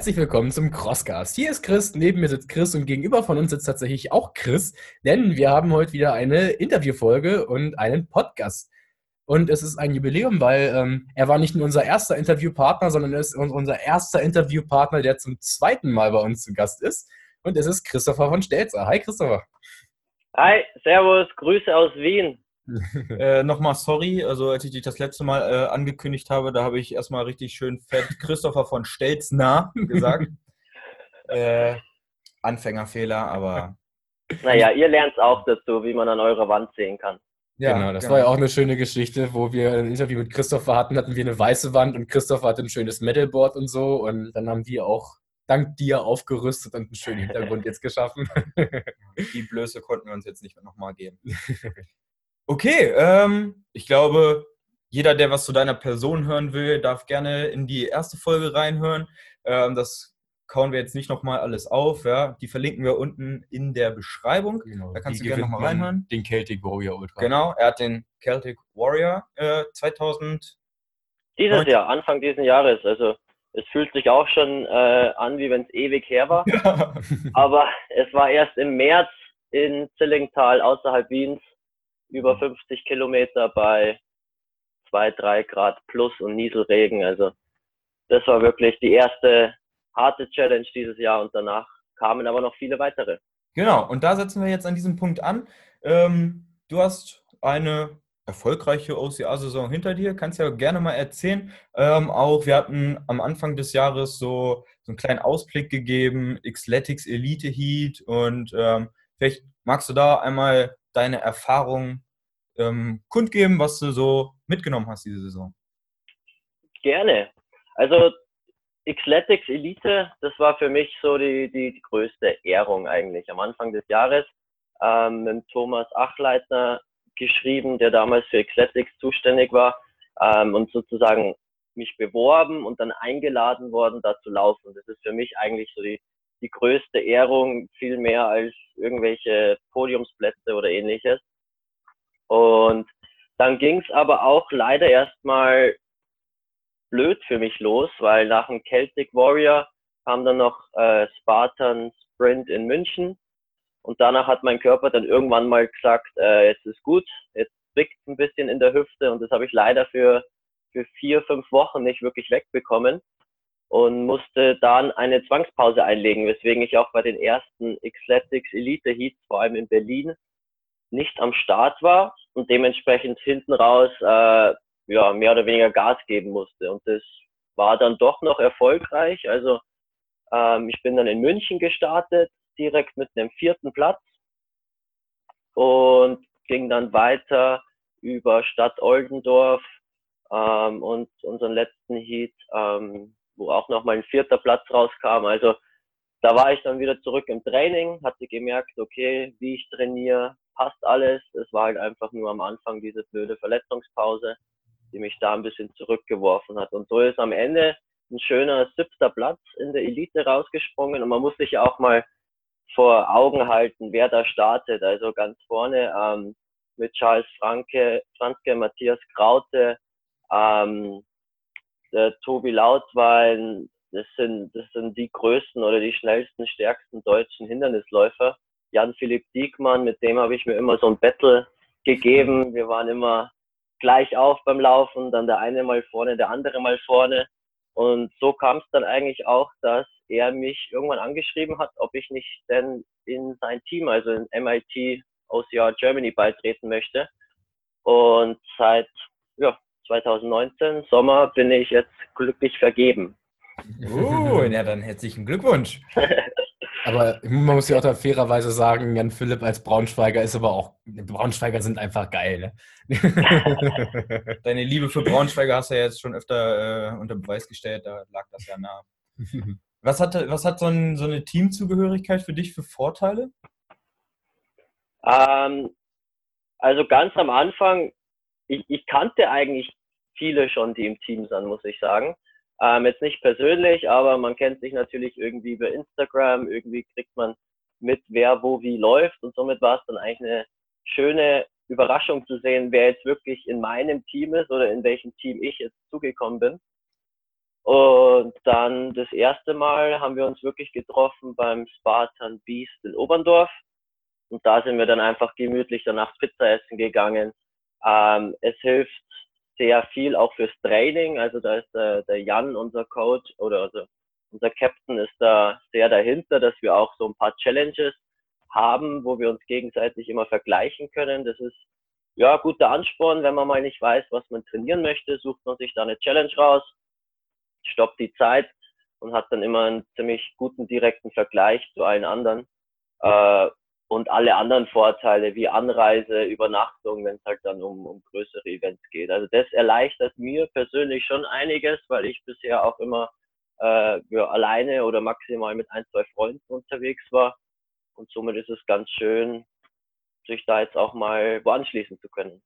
herzlich willkommen zum Crosscast. Hier ist Chris, neben mir sitzt Chris und gegenüber von uns sitzt tatsächlich auch Chris, denn wir haben heute wieder eine Interviewfolge und einen Podcast. Und es ist ein Jubiläum, weil ähm, er war nicht nur unser erster Interviewpartner, sondern er ist unser erster Interviewpartner, der zum zweiten Mal bei uns zu Gast ist. Und es ist Christopher von Stelzer. Hi Christopher. Hi, Servus, Grüße aus Wien. äh, Nochmal sorry, also als ich dich das letzte Mal äh, angekündigt habe, da habe ich erstmal richtig schön fett Christopher von Stelznah gesagt. äh, Anfängerfehler, aber. Naja, ihr lernt auch dazu, wie man an eurer Wand sehen kann. Ja, genau, das genau. war ja auch eine schöne Geschichte, wo wir ein Interview mit Christopher hatten, hatten wir eine weiße Wand und Christopher hatte ein schönes Metalboard und so und dann haben wir auch dank dir aufgerüstet und einen schönen Hintergrund jetzt geschaffen. Die Blöße konnten wir uns jetzt nicht nochmal geben. Okay, ähm, ich glaube, jeder, der was zu deiner Person hören will, darf gerne in die erste Folge reinhören. Ähm, das kauen wir jetzt nicht nochmal alles auf. Ja? Die verlinken wir unten in der Beschreibung. Genau. Da kannst du gerne nochmal reinhören. Den Celtic Warrior Ultra. Genau, er hat den Celtic Warrior äh, 2000. Dieses Jahr, Anfang dieses Jahres. Also es fühlt sich auch schon äh, an, wie wenn es ewig her war. Ja. Aber es war erst im März in Zillingtal außerhalb Wiens über 50 Kilometer bei 2, 3 Grad plus und Nieselregen. Also das war wirklich die erste harte Challenge dieses Jahr und danach kamen aber noch viele weitere. Genau, und da setzen wir jetzt an diesem Punkt an. Ähm, du hast eine erfolgreiche OCR-Saison hinter dir. Kannst ja gerne mal erzählen. Ähm, auch wir hatten am Anfang des Jahres so, so einen kleinen Ausblick gegeben, Xletics Elite Heat und ähm, vielleicht magst du da einmal deine Erfahrungen ähm, kundgeben, was du so mitgenommen hast diese Saison. Gerne. Also Xletics Elite, das war für mich so die, die, die größte Ehrung eigentlich. Am Anfang des Jahres ähm, mit Thomas Achleitner geschrieben, der damals für Xletics zuständig war ähm, und sozusagen mich beworben und dann eingeladen worden, da zu laufen. Das ist für mich eigentlich so die, die größte Ehrung, viel mehr als irgendwelche Podiumsplätze oder ähnliches. Und dann ging es aber auch leider erstmal blöd für mich los, weil nach dem Celtic Warrior kam dann noch äh, Spartan Sprint in München. Und danach hat mein Körper dann irgendwann mal gesagt, äh, jetzt ist gut, jetzt zwickt ein bisschen in der Hüfte. Und das habe ich leider für, für vier, fünf Wochen nicht wirklich wegbekommen und musste dann eine Zwangspause einlegen, weswegen ich auch bei den ersten Xletics Elite Heats, vor allem in Berlin, nicht am Start war und dementsprechend hinten raus äh, ja, mehr oder weniger Gas geben musste. Und das war dann doch noch erfolgreich. Also ähm, ich bin dann in München gestartet, direkt mit einem vierten Platz und ging dann weiter über Stadt Oldendorf ähm, und unseren letzten Heat, ähm, wo auch nochmal ein vierter Platz rauskam. Also da war ich dann wieder zurück im Training, hatte gemerkt, okay, wie ich trainiere, passt alles. Es war halt einfach nur am Anfang diese blöde Verletzungspause, die mich da ein bisschen zurückgeworfen hat. Und so ist am Ende ein schöner siebter Platz in der Elite rausgesprungen. Und man muss sich auch mal vor Augen halten, wer da startet. Also ganz vorne ähm, mit Charles Franke, Franke, Matthias Kraute, ähm, der Tobi Lautwein, das sind, das sind die größten oder die schnellsten, stärksten deutschen Hindernisläufer. Jan-Philipp Diekmann, mit dem habe ich mir immer so ein Battle gegeben. Wir waren immer gleich auf beim Laufen, dann der eine mal vorne, der andere mal vorne. Und so kam es dann eigentlich auch, dass er mich irgendwann angeschrieben hat, ob ich nicht denn in sein Team, also in MIT OCR Germany beitreten möchte. Und seit ja, 2019, Sommer, bin ich jetzt glücklich vergeben. Oh, ja, dann herzlichen Glückwunsch. Aber man muss ja auch da fairerweise sagen, Jan Philipp als Braunschweiger ist aber auch, Braunschweiger sind einfach geil. Ne? Deine Liebe für Braunschweiger hast du ja jetzt schon öfter äh, unter Beweis gestellt, da lag das ja nah. Was hat, was hat so, ein, so eine Teamzugehörigkeit für dich für Vorteile? Ähm, also ganz am Anfang, ich, ich kannte eigentlich viele schon, die im Team sind, muss ich sagen. Ähm, jetzt nicht persönlich, aber man kennt sich natürlich irgendwie über Instagram, irgendwie kriegt man mit, wer wo wie läuft und somit war es dann eigentlich eine schöne Überraschung zu sehen, wer jetzt wirklich in meinem Team ist oder in welchem Team ich jetzt zugekommen bin. Und dann das erste Mal haben wir uns wirklich getroffen beim Spartan Beast in Oberndorf. Und da sind wir dann einfach gemütlich danach Pizza essen gegangen. Ähm, es hilft sehr viel auch fürs Training. Also da ist der, der Jan, unser Coach, oder also unser Captain ist da sehr dahinter, dass wir auch so ein paar Challenges haben, wo wir uns gegenseitig immer vergleichen können. Das ist ja guter Ansporn, wenn man mal nicht weiß, was man trainieren möchte, sucht man sich da eine Challenge raus, stoppt die Zeit und hat dann immer einen ziemlich guten direkten Vergleich zu allen anderen. Äh, und alle anderen Vorteile wie Anreise, Übernachtung, wenn es halt dann um, um größere Events geht. Also das erleichtert mir persönlich schon einiges, weil ich bisher auch immer äh, ja, alleine oder maximal mit ein, zwei Freunden unterwegs war. Und somit ist es ganz schön, sich da jetzt auch mal wo anschließen zu können.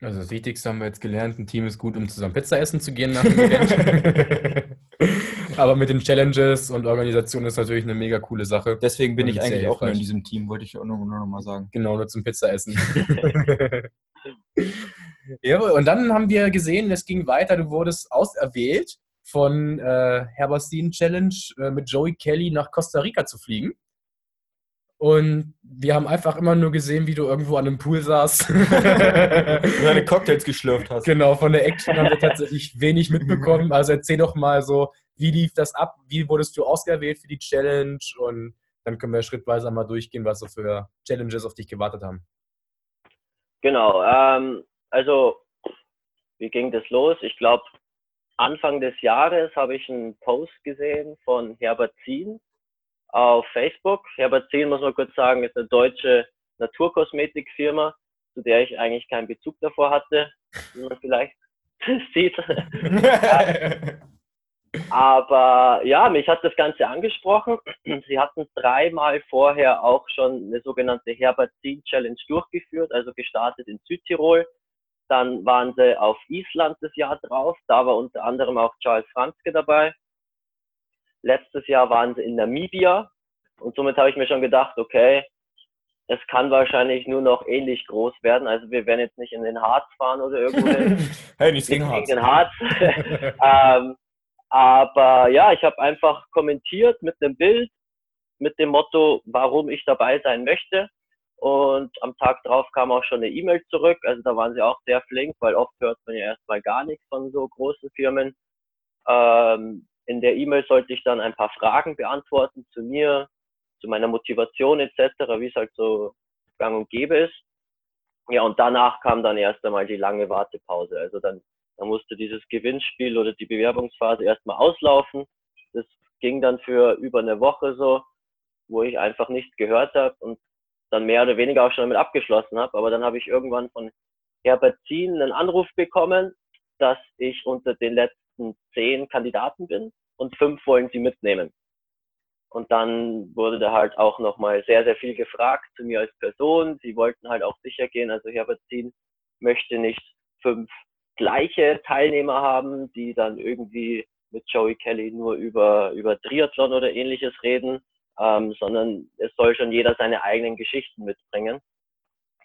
Also das Wichtigste haben wir jetzt gelernt, ein Team ist gut, um zusammen Pizza essen zu gehen nach dem Event. Aber mit den Challenges und Organisation ist natürlich eine mega coole Sache. Deswegen bin ich eigentlich auch nur in diesem Team, wollte ich auch nur, nur noch mal sagen. Genau, nur zum Pizza essen. ja, und dann haben wir gesehen, es ging weiter, du wurdest auserwählt von äh, Herberstein Challenge äh, mit Joey Kelly nach Costa Rica zu fliegen. Und wir haben einfach immer nur gesehen, wie du irgendwo an einem Pool saßt. und deine Cocktails geschlürft hast. Genau, von der Action haben wir tatsächlich wenig mitbekommen. Also erzähl doch mal so, wie lief das ab? Wie wurdest du ausgewählt für die Challenge? Und dann können wir schrittweise mal durchgehen, was so für Challenges auf dich gewartet haben. Genau, ähm, also wie ging das los? Ich glaube, Anfang des Jahres habe ich einen Post gesehen von Herbert Zien auf Facebook. Herbert Zien, muss man kurz sagen, ist eine deutsche Naturkosmetikfirma, zu der ich eigentlich keinen Bezug davor hatte, wie man vielleicht sieht. Aber ja, mich hat das Ganze angesprochen. Sie hatten dreimal vorher auch schon eine sogenannte Herbert Zien Challenge durchgeführt, also gestartet in Südtirol. Dann waren sie auf Island das Jahr drauf. Da war unter anderem auch Charles Franzke dabei. Letztes Jahr waren sie in Namibia. Und somit habe ich mir schon gedacht, okay, es kann wahrscheinlich nur noch ähnlich groß werden. Also wir werden jetzt nicht in den Harz fahren oder irgendwo. hey, nichts gegen Harz. Den Harz. ähm, aber ja, ich habe einfach kommentiert mit einem Bild, mit dem Motto, warum ich dabei sein möchte. Und am Tag drauf kam auch schon eine E-Mail zurück. Also da waren sie auch sehr flink, weil oft hört man ja erstmal gar nichts von so großen Firmen. Ähm, in der E-Mail sollte ich dann ein paar Fragen beantworten zu mir, zu meiner Motivation etc., wie es halt so gang und gäbe ist. Ja, und danach kam dann erst einmal die lange Wartepause. Also dann, dann musste dieses Gewinnspiel oder die Bewerbungsphase erstmal auslaufen. Das ging dann für über eine Woche so, wo ich einfach nichts gehört habe und dann mehr oder weniger auch schon damit abgeschlossen habe. Aber dann habe ich irgendwann von Herbert Zien einen Anruf bekommen, dass ich unter den letzten zehn Kandidaten bin und fünf wollen sie mitnehmen. Und dann wurde da halt auch nochmal sehr, sehr viel gefragt zu mir als Person. Sie wollten halt auch sicher gehen. Also Herbert Zien möchte nicht fünf gleiche Teilnehmer haben, die dann irgendwie mit Joey Kelly nur über, über Triathlon oder ähnliches reden, ähm, sondern es soll schon jeder seine eigenen Geschichten mitbringen.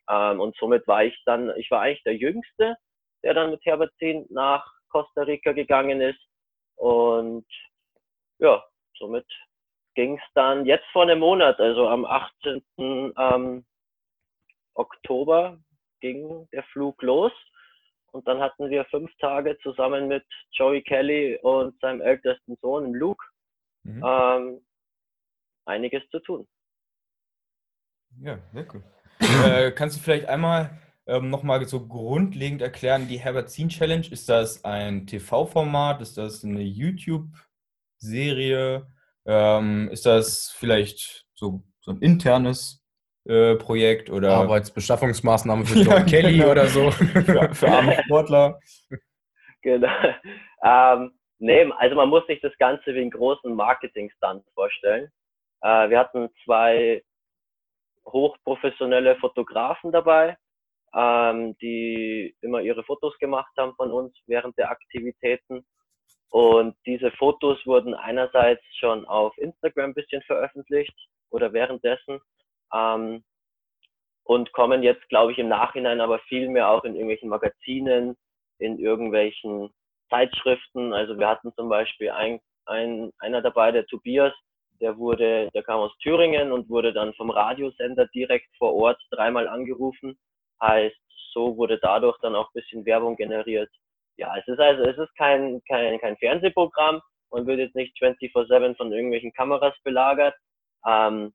Ähm, und somit war ich dann, ich war eigentlich der Jüngste, der dann mit Herbert Zien nach Costa Rica gegangen ist. Und ja, somit ging es dann jetzt vor einem Monat, also am 18. Ähm, Oktober ging der Flug los. Und dann hatten wir fünf Tage zusammen mit Joey Kelly und seinem ältesten Sohn, Luke, mhm. ähm, einiges zu tun. Ja, sehr cool. äh, kannst du vielleicht einmal ähm, nochmal so grundlegend erklären, die Herbert Scene Challenge, ist das ein TV-Format, ist das eine YouTube-Serie, ähm, ist das vielleicht so, so ein internes äh, Projekt oder Arbeitsbeschaffungsmaßnahme für John Kelly genau. oder so? für, für arme Sportler. Genau. Ähm, nee, also man muss sich das Ganze wie einen großen Marketing-Stunt vorstellen. Äh, wir hatten zwei hochprofessionelle Fotografen dabei, ähm, die immer ihre Fotos gemacht haben von uns während der Aktivitäten. Und diese Fotos wurden einerseits schon auf Instagram ein bisschen veröffentlicht oder währenddessen ähm, und kommen jetzt, glaube ich, im Nachhinein aber viel mehr auch in irgendwelchen Magazinen, in irgendwelchen Zeitschriften. Also wir hatten zum Beispiel ein, ein, einer dabei, der Tobias, der wurde, der kam aus Thüringen und wurde dann vom Radiosender direkt vor Ort dreimal angerufen. Heißt, so wurde dadurch dann auch ein bisschen Werbung generiert. Ja, es ist also, es ist kein, kein, kein Fernsehprogramm. Man wird jetzt nicht 24-7 von irgendwelchen Kameras belagert. Ähm,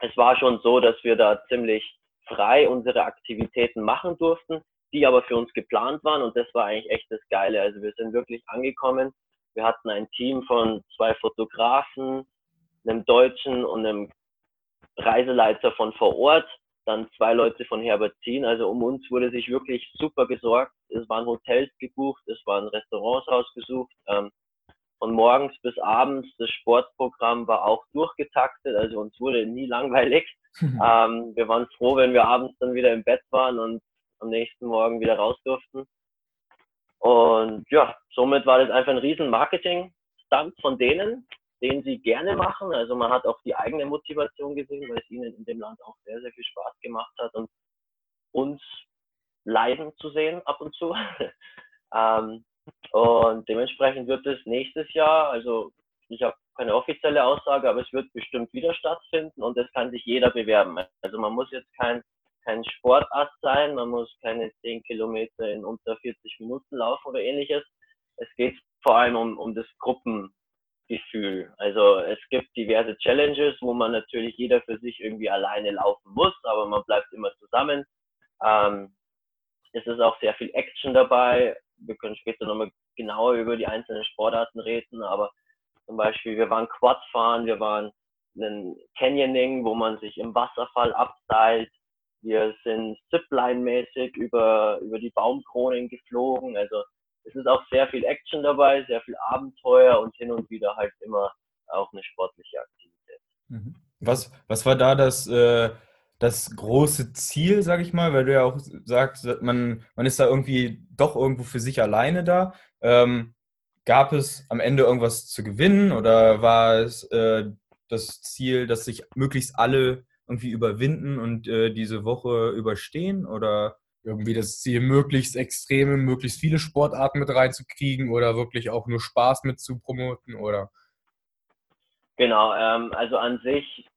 es war schon so, dass wir da ziemlich frei unsere Aktivitäten machen durften, die aber für uns geplant waren und das war eigentlich echt das Geile. Also wir sind wirklich angekommen. Wir hatten ein Team von zwei Fotografen, einem Deutschen und einem Reiseleiter von vor Ort, dann zwei Leute von Herbert Herbazin. Also um uns wurde sich wirklich super gesorgt. Es waren Hotels gebucht, es waren Restaurants ausgesucht. Ähm, von morgens bis abends. Das Sportprogramm war auch durchgetaktet, also uns wurde nie langweilig. ähm, wir waren froh, wenn wir abends dann wieder im Bett waren und am nächsten Morgen wieder raus durften. Und ja, somit war das einfach ein riesen Marketing-Stunt von denen, den sie gerne machen. Also man hat auch die eigene Motivation gesehen, weil es ihnen in dem Land auch sehr, sehr viel Spaß gemacht hat und uns leiden zu sehen ab und zu. ähm, und dementsprechend wird es nächstes Jahr, also ich habe keine offizielle Aussage, aber es wird bestimmt wieder stattfinden und es kann sich jeder bewerben. Also man muss jetzt kein, kein Sportast sein, man muss keine 10 Kilometer in unter 40 Minuten laufen oder ähnliches. Es geht vor allem um, um das Gruppengefühl. Also es gibt diverse Challenges, wo man natürlich jeder für sich irgendwie alleine laufen muss, aber man bleibt immer zusammen. Ähm, es ist auch sehr viel Action dabei wir können später nochmal genauer über die einzelnen Sportarten reden, aber zum Beispiel, wir waren Quad fahren, wir waren ein Canyoning, wo man sich im Wasserfall abseilt. Wir sind Zipline-mäßig über, über die Baumkronen geflogen. Also es ist auch sehr viel Action dabei, sehr viel Abenteuer und hin und wieder halt immer auch eine sportliche Aktivität. Mhm. Was, was war da das, äh, das große Ziel, sag ich mal, weil du ja auch sagst, man, man ist da irgendwie doch irgendwo für sich alleine da. Ähm, gab es am Ende irgendwas zu gewinnen oder war es äh, das Ziel, dass sich möglichst alle irgendwie überwinden und äh, diese Woche überstehen oder irgendwie das Ziel, möglichst extreme, möglichst viele Sportarten mit reinzukriegen oder wirklich auch nur Spaß mit zu promoten oder? Genau, ähm, also an sich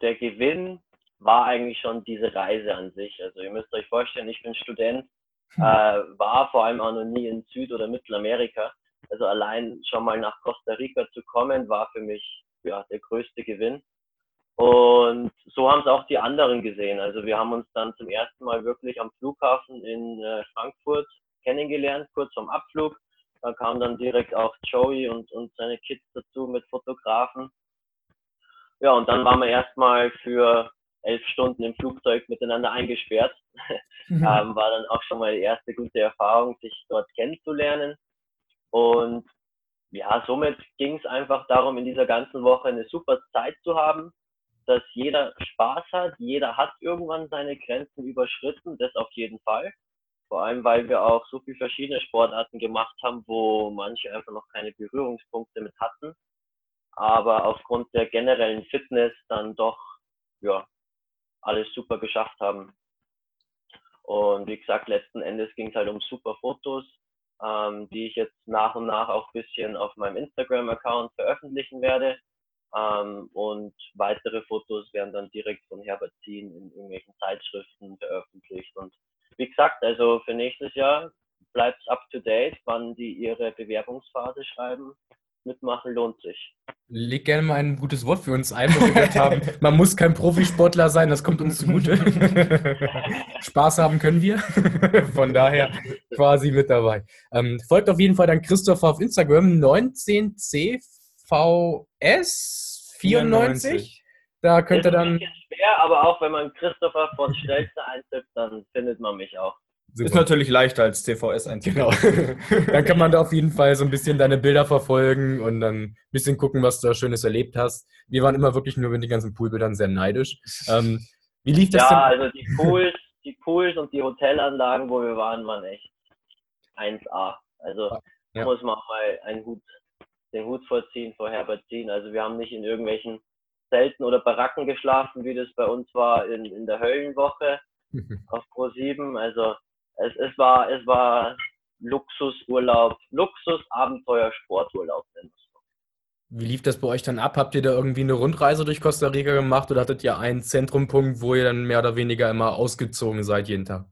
der Gewinn war eigentlich schon diese Reise an sich. Also ihr müsst euch vorstellen, ich bin Student, hm. äh, war vor allem auch noch nie in Süd- oder Mittelamerika. Also allein schon mal nach Costa Rica zu kommen, war für mich ja, der größte Gewinn. Und so haben es auch die anderen gesehen. Also wir haben uns dann zum ersten Mal wirklich am Flughafen in äh, Frankfurt kennengelernt, kurz vorm Abflug. Da kam dann direkt auch Joey und, und seine Kids dazu mit Fotografen. Ja, und dann waren wir erstmal für elf Stunden im Flugzeug miteinander eingesperrt. Mhm. ähm, war dann auch schon mal die erste gute Erfahrung, sich dort kennenzulernen. Und ja, somit ging es einfach darum, in dieser ganzen Woche eine super Zeit zu haben, dass jeder Spaß hat, jeder hat irgendwann seine Grenzen überschritten, das auf jeden Fall. Vor allem, weil wir auch so viele verschiedene Sportarten gemacht haben, wo manche einfach noch keine Berührungspunkte mit hatten, aber aufgrund der generellen Fitness dann doch ja, alles super geschafft haben. Und wie gesagt, letzten Endes ging es halt um super Fotos, ähm, die ich jetzt nach und nach auch ein bisschen auf meinem Instagram-Account veröffentlichen werde. Ähm, und weitere Fotos werden dann direkt von Herbert Zien in irgendwelchen Zeitschriften veröffentlicht. Und wie gesagt, also für nächstes Jahr bleibt es up to date, wann die ihre Bewerbungsphase schreiben mitmachen lohnt sich. Leg gerne mal ein gutes Wort für uns ein, wo wir gehört haben, man muss kein Profisportler sein, das kommt uns zugute. Spaß haben können wir. Von daher quasi mit dabei. Ähm, folgt auf jeden Fall dann Christopher auf Instagram 19CVS94. Da könnt ihr dann. Ist ein bisschen schwer, aber auch wenn man Christopher von Stelze eintippt, dann findet man mich auch. Super. Ist natürlich leichter als CVS einzugeben. Genau. dann kann man da auf jeden Fall so ein bisschen deine Bilder verfolgen und dann ein bisschen gucken, was du da Schönes erlebt hast. Wir waren immer wirklich nur mit den ganzen Poolbildern sehr neidisch. Ähm, wie lief das ja, denn? Also die Pools, die Pools und die Hotelanlagen, wo wir waren, waren echt 1A. Also ja. muss man mal einen Hut, den Hut vorziehen, vor Herbert ziehen. Also wir haben nicht in irgendwelchen Zelten oder Baracken geschlafen, wie das bei uns war in, in der Höllenwoche auf Pro 7. Also es, es war, es war Luxusurlaub, Luxus, Abenteuer, Sporturlaub Wie lief das bei euch dann ab? Habt ihr da irgendwie eine Rundreise durch Costa Rica gemacht oder hattet ihr einen Zentrumpunkt, wo ihr dann mehr oder weniger immer ausgezogen seid jeden Tag?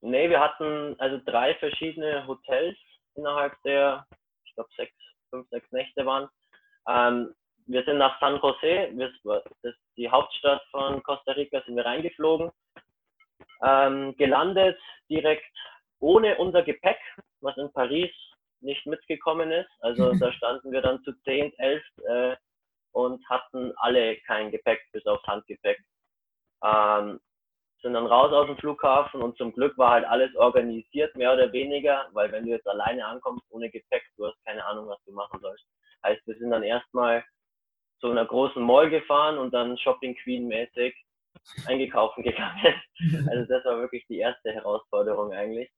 Nee, wir hatten also drei verschiedene Hotels innerhalb der, ich glaube, sechs, fünf, sechs Nächte waren. Ähm, wir sind nach San Jose, das ist die Hauptstadt von Costa Rica, sind wir reingeflogen. Ähm, gelandet direkt ohne unser Gepäck, was in Paris nicht mitgekommen ist. Also da standen wir dann zu 10, 11 äh, und hatten alle kein Gepäck, bis aufs Handgepäck. Ähm, sind dann raus aus dem Flughafen und zum Glück war halt alles organisiert, mehr oder weniger, weil wenn du jetzt alleine ankommst ohne Gepäck, du hast keine Ahnung, was du machen sollst. Heißt, wir sind dann erstmal zu einer großen Mall gefahren und dann Shopping Queen mäßig eingekaufen gegangen. Also das war wirklich die erste Herausforderung eigentlich.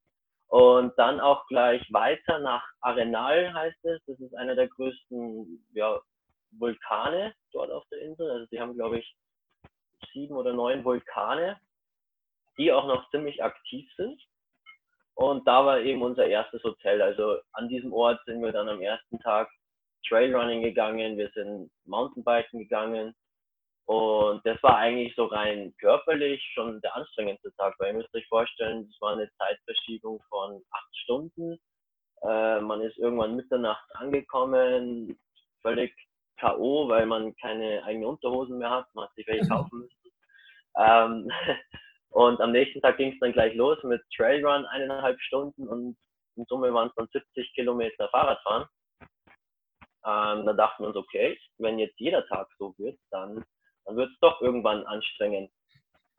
Und dann auch gleich weiter nach Arenal heißt es. Das ist einer der größten ja, Vulkane dort auf der Insel. Also die haben, glaube ich, sieben oder neun Vulkane die auch noch ziemlich aktiv sind. Und da war eben unser erstes Hotel. Also an diesem Ort sind wir dann am ersten Tag Trailrunning gegangen, wir sind Mountainbiken gegangen. Und das war eigentlich so rein körperlich schon der anstrengendste Tag, weil ihr müsst euch vorstellen, es war eine Zeitverschiebung von acht Stunden. Äh, man ist irgendwann Mitternacht angekommen, völlig K.O., weil man keine eigenen Unterhosen mehr hat, man hat sich welche kaufen müssen. Ähm, und am nächsten Tag ging es dann gleich los mit Trailrun, eineinhalb Stunden und in Summe waren es dann 70 Kilometer Fahrradfahren. Ähm, da dachten wir uns, okay, wenn jetzt jeder Tag so wird, dann, dann wird es doch irgendwann anstrengend.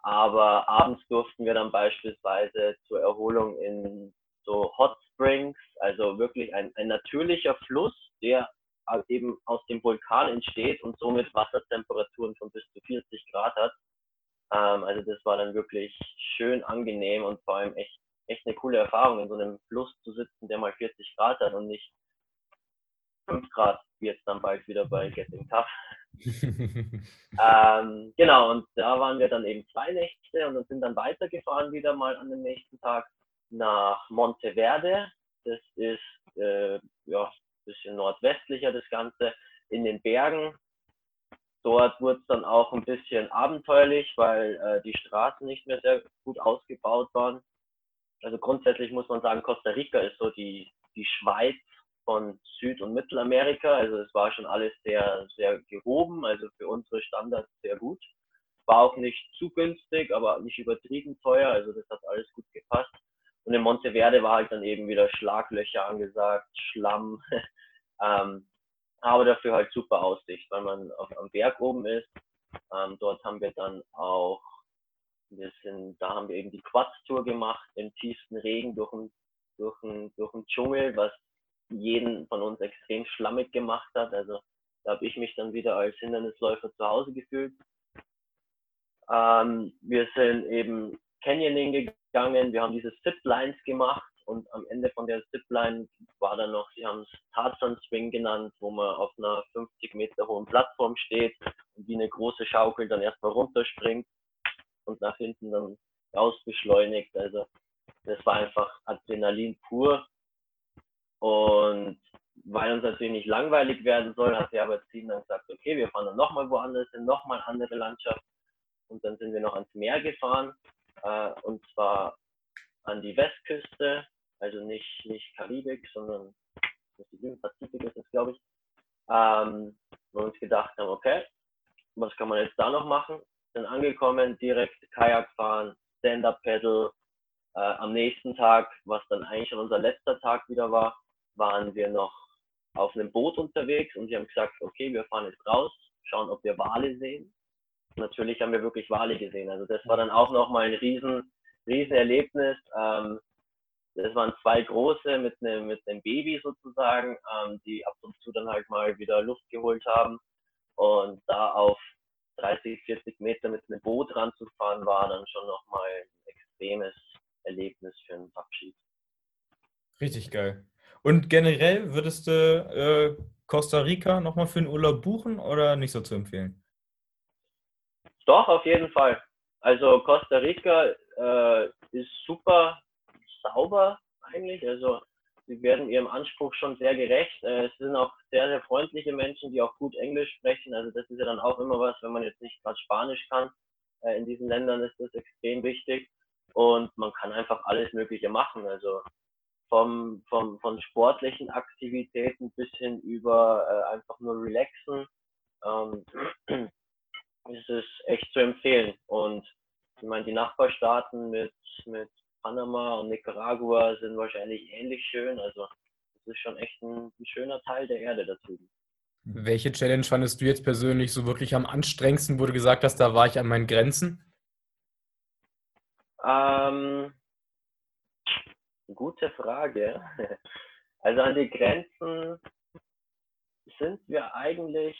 Aber abends durften wir dann beispielsweise zur Erholung in so Hot Springs, also wirklich ein, ein natürlicher Fluss, der eben aus dem Vulkan entsteht und somit Wassertemperaturen von bis zu 40 Grad hat. Ähm, also das war dann wirklich schön angenehm und vor allem echt, echt eine coole Erfahrung, in so einem Fluss zu sitzen, der mal 40 Grad hat und nicht 5 Grad, wie jetzt dann bald wieder bei Getting Tough. ähm, genau, und da waren wir dann eben zwei Nächte und sind dann weitergefahren wieder mal an dem nächsten Tag nach Monteverde. Das ist äh, ja ein bisschen nordwestlicher das Ganze in den Bergen Dort wurde es dann auch ein bisschen abenteuerlich, weil äh, die Straßen nicht mehr sehr gut ausgebaut waren. Also grundsätzlich muss man sagen, Costa Rica ist so die, die Schweiz von Süd- und Mittelamerika. Also es war schon alles sehr, sehr gehoben, also für unsere Standards sehr gut. War auch nicht zu günstig, aber nicht übertrieben teuer, also das hat alles gut gepasst. Und in Monteverde war halt dann eben wieder Schlaglöcher angesagt, Schlamm. ähm, aber dafür halt super Aussicht, weil man auf, am Berg oben ist. Ähm, dort haben wir dann auch, wir sind, da haben wir eben die Quad-Tour gemacht im tiefsten Regen durch den, durch durch Dschungel, was jeden von uns extrem schlammig gemacht hat. Also da habe ich mich dann wieder als Hindernisläufer zu Hause gefühlt. Ähm, wir sind eben Canyoning gegangen, wir haben diese Zip-Lines gemacht, und am Ende von der Zipline war dann noch, sie haben es Tarzan Swing genannt, wo man auf einer 50 Meter hohen Plattform steht und wie eine große Schaukel dann erstmal runterspringt und nach hinten dann raus beschleunigt. Also das war einfach Adrenalin pur. Und weil uns natürlich nicht langweilig werden soll, hat der Arbeitsteam dann gesagt, okay, wir fahren dann nochmal woanders hin, nochmal andere Landschaft. Und dann sind wir noch ans Meer gefahren, äh, und zwar an die Westküste also nicht, nicht Karibik, sondern Pazifik ist es, glaube ich, ähm, wir uns gedacht haben, okay, was kann man jetzt da noch machen? Sind angekommen, direkt Kajak fahren, Stand-Up-Pedal. Äh, am nächsten Tag, was dann eigentlich schon unser letzter Tag wieder war, waren wir noch auf einem Boot unterwegs und sie haben gesagt, okay, wir fahren jetzt raus, schauen, ob wir Wale sehen. Natürlich haben wir wirklich Wale gesehen. Also das war dann auch nochmal ein riesen, riesen Erlebnis. Ähm, das waren zwei große mit einem, mit Baby sozusagen, ähm, die ab und zu dann halt mal wieder Luft geholt haben. Und da auf 30, 40 Meter mit einem Boot ranzufahren, war dann schon nochmal ein extremes Erlebnis für einen Abschied. Richtig geil. Und generell würdest du äh, Costa Rica nochmal für einen Urlaub buchen oder nicht so zu empfehlen? Doch, auf jeden Fall. Also Costa Rica äh, ist super sauber eigentlich. Also sie werden ihrem Anspruch schon sehr gerecht. Äh, es sind auch sehr, sehr freundliche Menschen, die auch gut Englisch sprechen. Also das ist ja dann auch immer was, wenn man jetzt nicht gerade Spanisch kann. Äh, in diesen Ländern ist das extrem wichtig. Und man kann einfach alles Mögliche machen. Also vom, vom, von sportlichen Aktivitäten bis hin über äh, einfach nur relaxen. Ähm, ist es echt zu empfehlen. Und ich meine, die Nachbarstaaten mit, mit Panama und Nicaragua sind wahrscheinlich ähnlich schön. Also es ist schon echt ein, ein schöner Teil der Erde da drüben. Welche Challenge fandest du jetzt persönlich so wirklich am anstrengendsten, wo du gesagt hast, da war ich an meinen Grenzen? Ähm, gute Frage. Also an die Grenzen sind wir eigentlich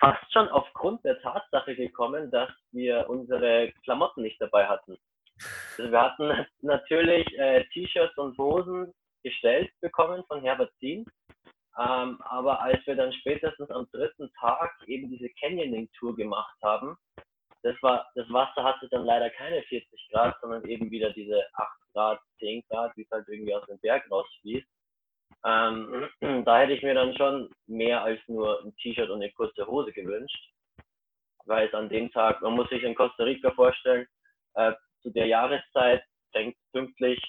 fast schon aufgrund der Tatsache gekommen, dass wir unsere Klamotten nicht dabei hatten. Also wir hatten natürlich äh, T-Shirts und Hosen gestellt bekommen von Herbert Zien. Ähm, aber als wir dann spätestens am dritten Tag eben diese Canyoning-Tour gemacht haben, das, war, das Wasser hatte dann leider keine 40 Grad, sondern eben wieder diese 8 Grad, 10 Grad, wie es halt irgendwie aus dem Berg rausfließt. Ähm, da hätte ich mir dann schon mehr als nur ein T-Shirt und eine kurze Hose gewünscht, weil es an dem Tag, man muss sich in Costa Rica vorstellen, äh, zu der Jahreszeit fängt pünktlich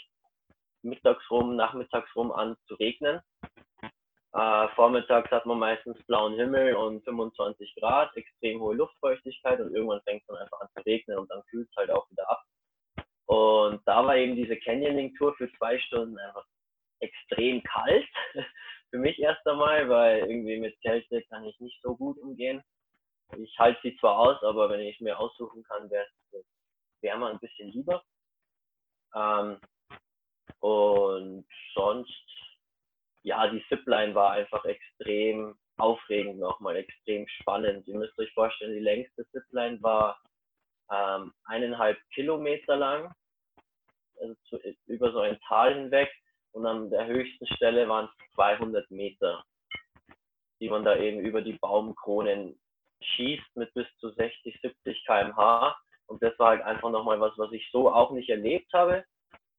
mittags rum, nachmittags rum an zu regnen. Äh, vormittags hat man meistens blauen Himmel und 25 Grad, extrem hohe Luftfeuchtigkeit und irgendwann fängt es dann einfach an zu regnen und dann kühlt es halt auch wieder ab. Und da war eben diese Canyoning-Tour für zwei Stunden einfach extrem kalt. für mich erst einmal, weil irgendwie mit Kälte kann ich nicht so gut umgehen. Ich halte sie zwar aus, aber wenn ich mir aussuchen kann, wäre es wärmer ein bisschen lieber. Ähm, und sonst, Zipline war einfach extrem aufregend nochmal, extrem spannend. Ihr müsst euch vorstellen, die längste Zipline war ähm, eineinhalb Kilometer lang, also zu, über so ein Tal hinweg. Und an der höchsten Stelle waren es 200 Meter, die man da eben über die Baumkronen schießt mit bis zu 60, 70 km/h. Und das war halt einfach nochmal was, was ich so auch nicht erlebt habe.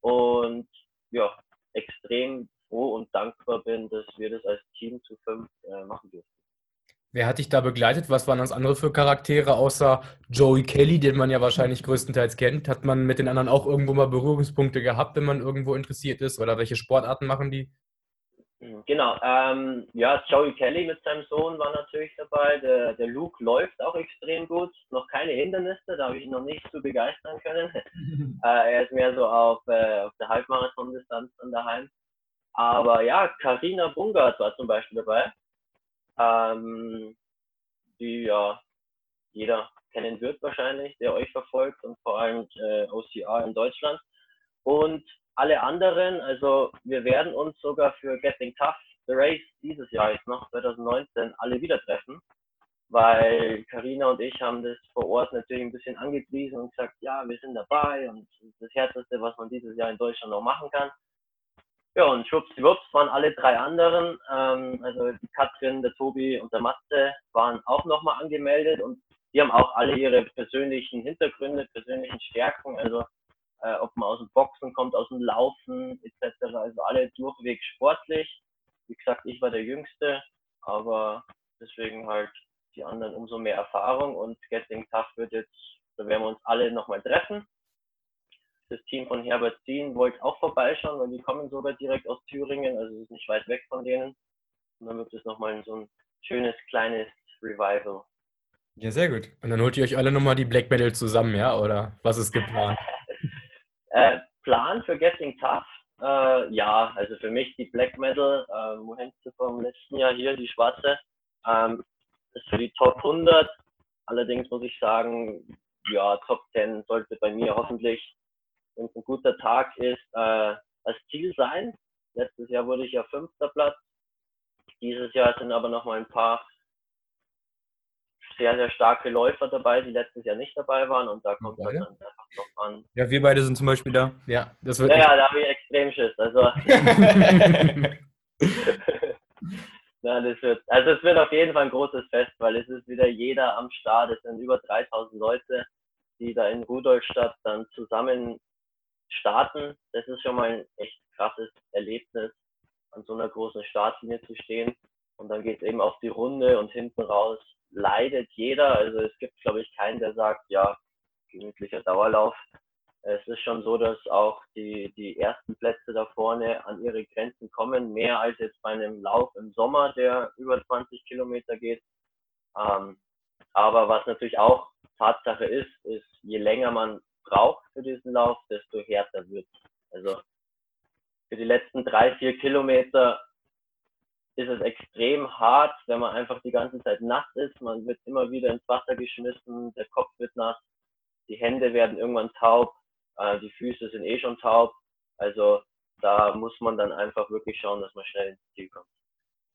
Und ja, extrem froh und dankbar bin, dass wir das als Team zu fünf äh, machen dürfen. Wer hat dich da begleitet? Was waren das andere für Charaktere außer Joey Kelly, den man ja wahrscheinlich größtenteils kennt? Hat man mit den anderen auch irgendwo mal Berührungspunkte gehabt, wenn man irgendwo interessiert ist? Oder welche Sportarten machen die? Mhm, genau, ähm, ja, Joey Kelly mit seinem Sohn war natürlich dabei. Der, der Luke läuft auch extrem gut. Noch keine Hindernisse, da habe ich ihn noch nicht so begeistern können. äh, er ist mehr so auf, äh, auf der Halbmarathon-Distanz dann daheim. Aber ja, Karina Bungard war zum Beispiel dabei, ähm, die ja jeder kennen wird wahrscheinlich, der euch verfolgt und vor allem äh, OCR in Deutschland. Und alle anderen, also wir werden uns sogar für Getting Tough, The Race dieses Jahr jetzt noch, 2019, alle wieder treffen, weil Karina und ich haben das vor Ort natürlich ein bisschen angepriesen und gesagt, ja, wir sind dabei und das Härteste, was man dieses Jahr in Deutschland noch machen kann. Ja, und schwuppsdiwupps waren alle drei anderen, ähm, also die Katrin, der Tobi und der Matze, waren auch nochmal angemeldet und die haben auch alle ihre persönlichen Hintergründe, persönlichen Stärken. Also äh, ob man aus dem Boxen kommt, aus dem Laufen etc. Also alle durchweg sportlich. Wie gesagt, ich war der Jüngste, aber deswegen halt die anderen umso mehr Erfahrung und Getting Tough wird jetzt, da werden wir uns alle nochmal treffen. Das Team von Herbert Zien wollte auch vorbeischauen, weil die kommen sogar direkt aus Thüringen, also es ist nicht weit weg von denen. Und dann wird es nochmal so ein schönes kleines Revival. Ja, sehr gut. Und dann holt ihr euch alle nochmal die Black Metal zusammen, ja? Oder was ist geplant? Äh, Plan für Getting Tough? Äh, ja, also für mich die Black Metal, äh, wo hängt sie vom letzten Jahr hier, die schwarze, ähm, ist für die Top 100. Allerdings muss ich sagen, ja, Top 10 sollte bei mir hoffentlich, wenn es ein guter Tag ist, äh, als Ziel sein. Letztes Jahr wurde ich ja fünfter Platz. Dieses Jahr sind aber noch mal ein paar sehr, sehr starke Läufer dabei, die letztes Jahr nicht dabei waren und da kommt okay. dann einfach noch an. Ja, wir beide sind zum Beispiel da. Ja, das wird. Ja, ja da habe ich extrem Schiss. Also. ja, das wird, also es wird auf jeden Fall ein großes Fest, weil es ist wieder jeder am Start. Es sind über 3000 Leute, die da in Rudolstadt dann zusammen starten. Das ist schon mal ein echt krasses Erlebnis. an so einer großen Startlinie zu stehen. Und dann geht es eben auf die Runde und hinten raus leidet jeder. Also es gibt, glaube ich, keinen, der sagt, ja, gemütlicher Dauerlauf. Es ist schon so, dass auch die, die ersten Plätze da vorne an ihre Grenzen kommen, mehr als jetzt bei einem Lauf im Sommer, der über 20 Kilometer geht. Ähm, aber was natürlich auch Tatsache ist, ist, je länger man braucht für diesen Lauf, desto härter wird Also für die letzten drei, vier Kilometer ist es extrem hart, wenn man einfach die ganze Zeit nass ist. Man wird immer wieder ins Wasser geschmissen, der Kopf wird nass, die Hände werden irgendwann taub, äh, die Füße sind eh schon taub. Also da muss man dann einfach wirklich schauen, dass man schnell ins Ziel kommt.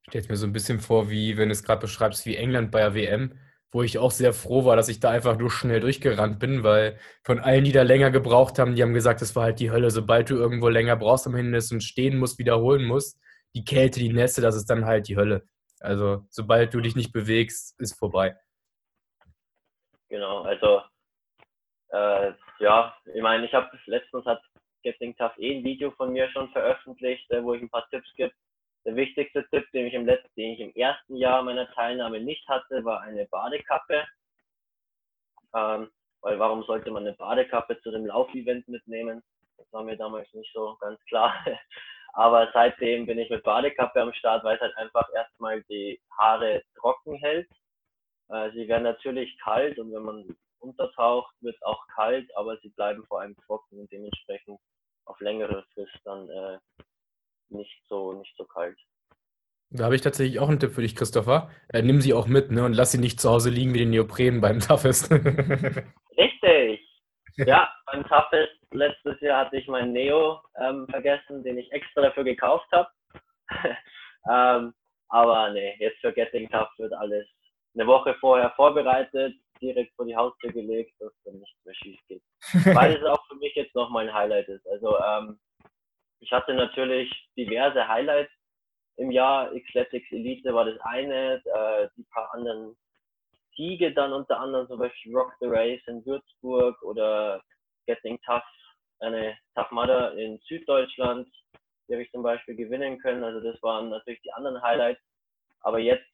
Stellt mir so ein bisschen vor, wie wenn du es gerade beschreibst, wie England bei der WM wo ich auch sehr froh war, dass ich da einfach nur schnell durchgerannt bin, weil von allen, die da länger gebraucht haben, die haben gesagt, es war halt die Hölle, sobald du irgendwo länger brauchst am Hindernis und stehen musst, wiederholen musst, die Kälte, die Nässe, das ist dann halt die Hölle. Also sobald du dich nicht bewegst, ist vorbei. Genau, also äh, ja, ich meine, ich habe letztens hat Getting Tough eh ein Video von mir schon veröffentlicht, äh, wo ich ein paar Tipps gebe, der wichtigste Tipp, den ich im letzten, den ich im ersten Jahr meiner Teilnahme nicht hatte, war eine Badekappe. Ähm, weil warum sollte man eine Badekappe zu dem Laufevent mitnehmen? Das war mir damals nicht so ganz klar. Aber seitdem bin ich mit Badekappe am Start, weil es halt einfach erstmal die Haare trocken hält. Äh, sie werden natürlich kalt und wenn man untertaucht, wird es auch kalt, aber sie bleiben vor allem trocken und dementsprechend auf längere Frist dann äh, nicht so, nicht so kalt. Da habe ich tatsächlich auch einen Tipp für dich, Christopher. Äh, nimm sie auch mit ne, und lass sie nicht zu Hause liegen wie den Neopren beim Toughest. Richtig. Ja, beim Toughest letztes Jahr hatte ich meinen Neo ähm, vergessen, den ich extra dafür gekauft habe. ähm, aber nee, jetzt für Getting Tough wird alles eine Woche vorher vorbereitet, direkt vor die Haustür gelegt, dass dann nichts mehr schief geht. Weil es auch für mich jetzt nochmal ein Highlight ist. Also ähm, ich hatte natürlich diverse Highlights im Jahr. Xletics Elite war das eine, äh, die paar anderen Siege dann unter anderem, zum Beispiel Rock the Race in Würzburg oder Getting Tough, eine Tough Mudder in Süddeutschland, die habe ich zum Beispiel gewinnen können. Also das waren natürlich die anderen Highlights. Aber jetzt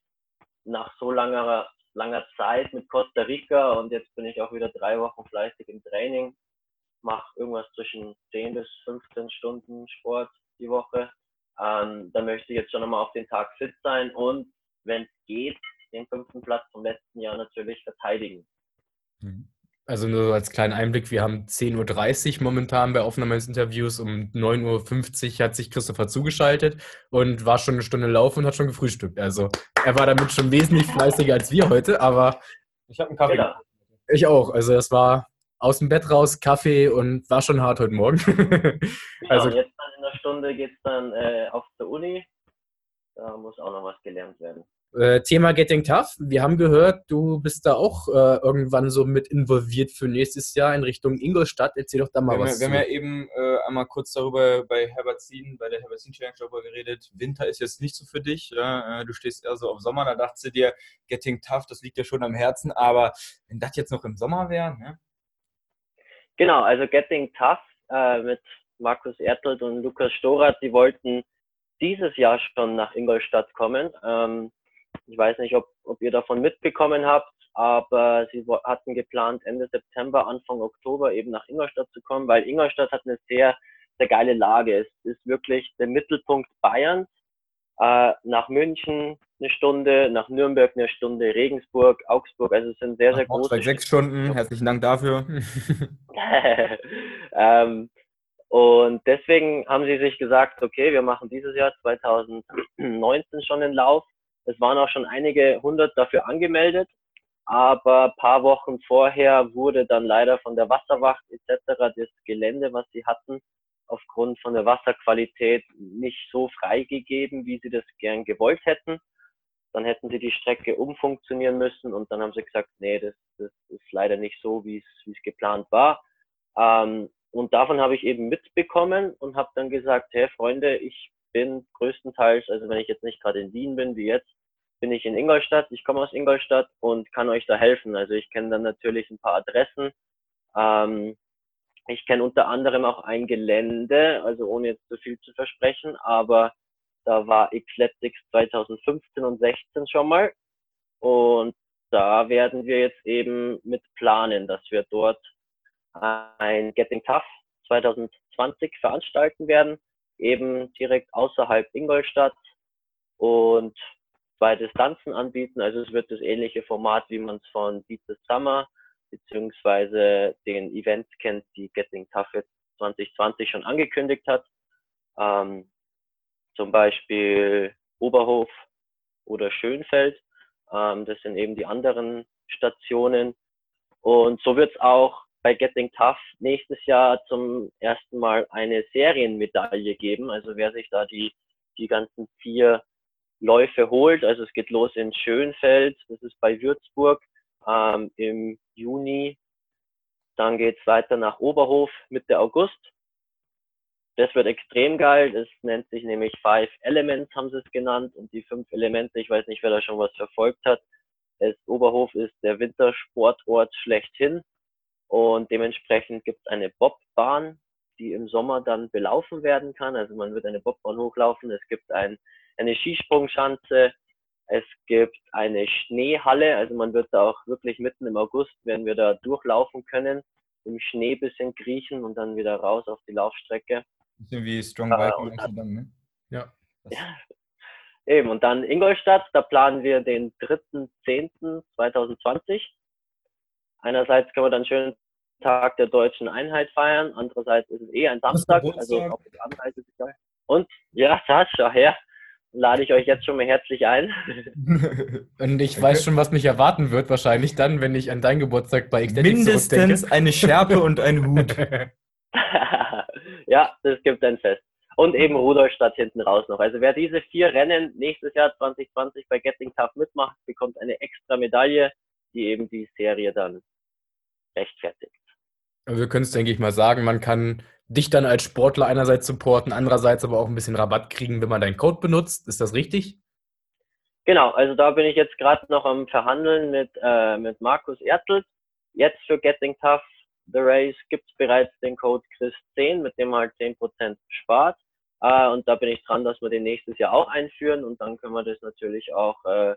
nach so langer, langer Zeit mit Costa Rica und jetzt bin ich auch wieder drei Wochen fleißig im Training, mache irgendwas zwischen 10 bis 15 Stunden Sport die Woche. Ähm, da möchte ich jetzt schon nochmal auf den Tag fit sein und wenn es geht, den fünften Platz vom letzten Jahr natürlich verteidigen. Mhm. Also nur als kleinen Einblick, wir haben 10.30 Uhr momentan bei Aufnahme des Interviews. Um 9.50 Uhr hat sich Christopher zugeschaltet und war schon eine Stunde laufen und hat schon gefrühstückt. Also er war damit schon wesentlich fleißiger als wir heute, aber ich habe einen Kaffee. Genau. Ich auch. Also das war aus dem Bett raus, Kaffee und war schon hart heute Morgen. genau, also jetzt dann in einer Stunde geht es dann äh, auf der Uni. Da muss auch noch was gelernt werden. Äh, Thema Getting Tough. Wir haben gehört, du bist da auch äh, irgendwann so mit involviert für nächstes Jahr in Richtung Ingolstadt. Erzähl doch da mal wir was. Wir, wir haben ja eben äh, einmal kurz darüber bei Herberzin, bei der Herberzin Challenge darüber geredet. Winter ist jetzt nicht so für dich. Ja? Äh, du stehst eher so auf Sommer. Da dachtest du dir, Getting Tough, das liegt ja schon am Herzen. Aber wenn das jetzt noch im Sommer wäre, ne? Genau, also Getting Tough äh, mit Markus Ertelt und Lukas Storath, die wollten dieses Jahr schon nach Ingolstadt kommen. Ähm, ich weiß nicht, ob, ob ihr davon mitbekommen habt, aber sie hatten geplant, Ende September, Anfang Oktober eben nach Ingolstadt zu kommen, weil Ingolstadt hat eine sehr, sehr geile Lage. Es ist wirklich der Mittelpunkt Bayerns. Äh, nach München eine Stunde, nach Nürnberg eine Stunde, Regensburg, Augsburg, also es sind sehr, sehr große. Bei sechs Stunden, herzlichen Dank dafür. ähm, und deswegen haben sie sich gesagt, okay, wir machen dieses Jahr 2019 schon den Lauf. Es waren auch schon einige hundert dafür angemeldet, aber paar Wochen vorher wurde dann leider von der Wasserwacht etc. das Gelände, was sie hatten, aufgrund von der Wasserqualität nicht so freigegeben, wie sie das gern gewollt hätten. Dann hätten sie die Strecke umfunktionieren müssen und dann haben sie gesagt, nee, das, das ist leider nicht so, wie es, geplant war. Ähm, und davon habe ich eben mitbekommen und habe dann gesagt, hey Freunde, ich bin größtenteils, also wenn ich jetzt nicht gerade in Wien bin wie jetzt, bin ich in Ingolstadt. Ich komme aus Ingolstadt und kann euch da helfen. Also ich kenne dann natürlich ein paar Adressen. Ähm, ich kenne unter anderem auch ein Gelände, also ohne jetzt zu viel zu versprechen, aber Da war Xletics 2015 und 16 schon mal. Und da werden wir jetzt eben mit planen, dass wir dort ein Getting Tough 2020 veranstalten werden, eben direkt außerhalb Ingolstadt und zwei Distanzen anbieten. Also es wird das ähnliche Format, wie man es von Beat the Summer beziehungsweise den Events kennt, die Getting Tough jetzt 2020 schon angekündigt hat. Ähm, zum Beispiel Oberhof oder Schönfeld. Ähm, das sind eben die anderen Stationen. Und so wird es auch bei Getting Tough nächstes Jahr zum ersten Mal eine Serienmedaille geben. Also wer sich da die, die ganzen vier Läufe holt, also es geht los in Schönfeld, das ist bei Würzburg ähm, im Juni. Dann geht es weiter nach Oberhof Mitte August. Das wird extrem geil. Das nennt sich nämlich Five Elements, haben sie es genannt. Und die fünf Elemente, ich weiß nicht, wer da schon was verfolgt hat. Es, Oberhof ist der Wintersportort schlechthin. Und dementsprechend gibt es eine Bobbahn, die im Sommer dann belaufen werden kann. Also man wird eine Bobbahn hochlaufen. Es gibt ein, eine Skisprungschanze. Es gibt eine Schneehalle. Also man wird da auch wirklich mitten im August, werden wir da durchlaufen können, im Schnee bisschen kriechen und dann wieder raus auf die Laufstrecke. Bisschen wie Strong Viking äh, dann, ne? Ja. ja. Eben, und dann Ingolstadt, da planen wir den 3.10.2020. Einerseits können wir dann schön Tag der deutschen Einheit feiern, andererseits ist es eh ein Samstag, also auf der Anreise ist geil. Und ja, Sascha, her, lade ich euch jetzt schon mal herzlich ein. Und ich weiß schon, was mich erwarten wird, wahrscheinlich dann, wenn ich an deinen Geburtstag bei Xdelic Mindestens eine Schärpe und ein Hut. ja, das gibt ein Fest. Und eben Rudolstadt hinten raus noch. Also wer diese vier Rennen nächstes Jahr 2020 bei Getting Tough mitmacht, bekommt eine extra Medaille, die eben die Serie dann rechtfertigt. Wir können es, denke ich mal, sagen, man kann dich dann als Sportler einerseits supporten, andererseits aber auch ein bisschen Rabatt kriegen, wenn man deinen Code benutzt. Ist das richtig? Genau, also da bin ich jetzt gerade noch am Verhandeln mit, äh, mit Markus Ertelt. Jetzt für Getting Tough The Race gibt es bereits den Code Chris10, mit dem man halt 10% spart. Äh, und da bin ich dran, dass wir den nächstes Jahr auch einführen und dann können wir das natürlich auch äh,